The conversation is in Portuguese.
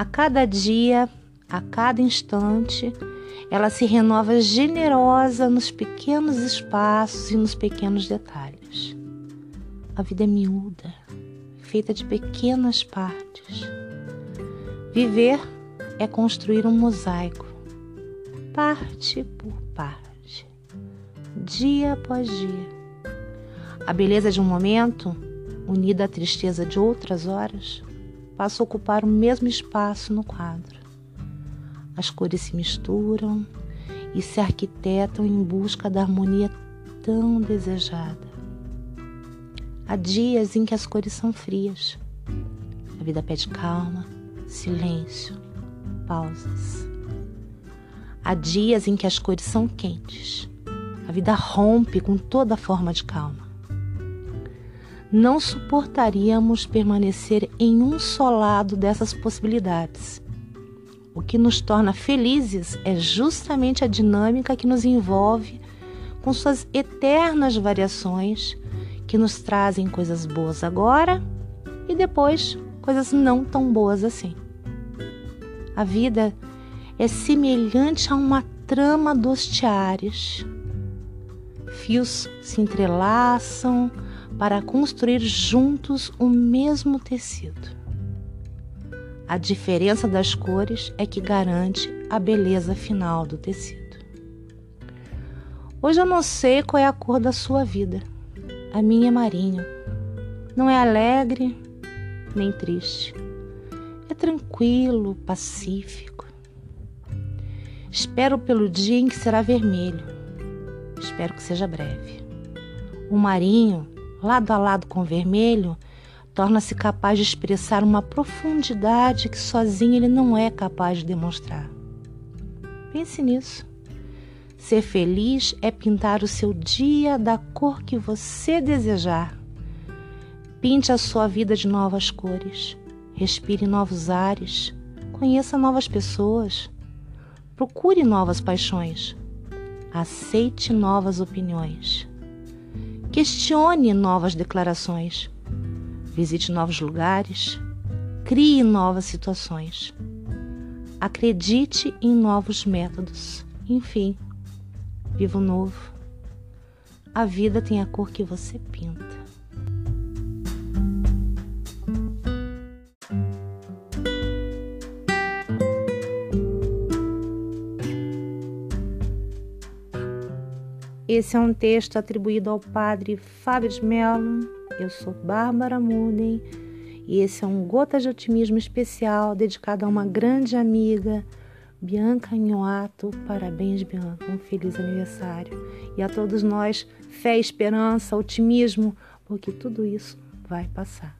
A cada dia, a cada instante, ela se renova generosa nos pequenos espaços e nos pequenos detalhes. A vida é miúda, feita de pequenas partes. Viver é construir um mosaico, parte por parte, dia após dia. A beleza de um momento, unida à tristeza de outras horas, passa a ocupar o mesmo espaço no quadro. As cores se misturam e se arquitetam em busca da harmonia tão desejada. Há dias em que as cores são frias. A vida pede calma, silêncio, pausas. Há dias em que as cores são quentes. A vida rompe com toda forma de calma. Não suportaríamos permanecer em um só lado dessas possibilidades o que nos torna felizes é justamente a dinâmica que nos envolve com suas eternas variações que nos trazem coisas boas agora e depois coisas não tão boas assim. A vida é semelhante a uma trama dos tiares. Fios se entrelaçam para construir juntos o mesmo tecido. A diferença das cores é que garante a beleza final do tecido. Hoje eu não sei qual é a cor da sua vida. A minha é marinho. Não é alegre nem triste. É tranquilo, pacífico. Espero pelo dia em que será vermelho. Espero que seja breve. O marinho, lado a lado com o vermelho, torna-se capaz de expressar uma profundidade que sozinho ele não é capaz de demonstrar. Pense nisso. Ser feliz é pintar o seu dia da cor que você desejar. Pinte a sua vida de novas cores. Respire novos ares. Conheça novas pessoas. Procure novas paixões. Aceite novas opiniões. Questione novas declarações visite novos lugares, crie novas situações, acredite em novos métodos, enfim, viva o novo. A vida tem a cor que você pinta. Esse é um texto atribuído ao padre Fábio de Mello, eu sou Bárbara Muden e esse é um Gota de Otimismo especial dedicado a uma grande amiga, Bianca Nhoato. Parabéns, Bianca, um feliz aniversário. E a todos nós, fé, esperança, otimismo, porque tudo isso vai passar.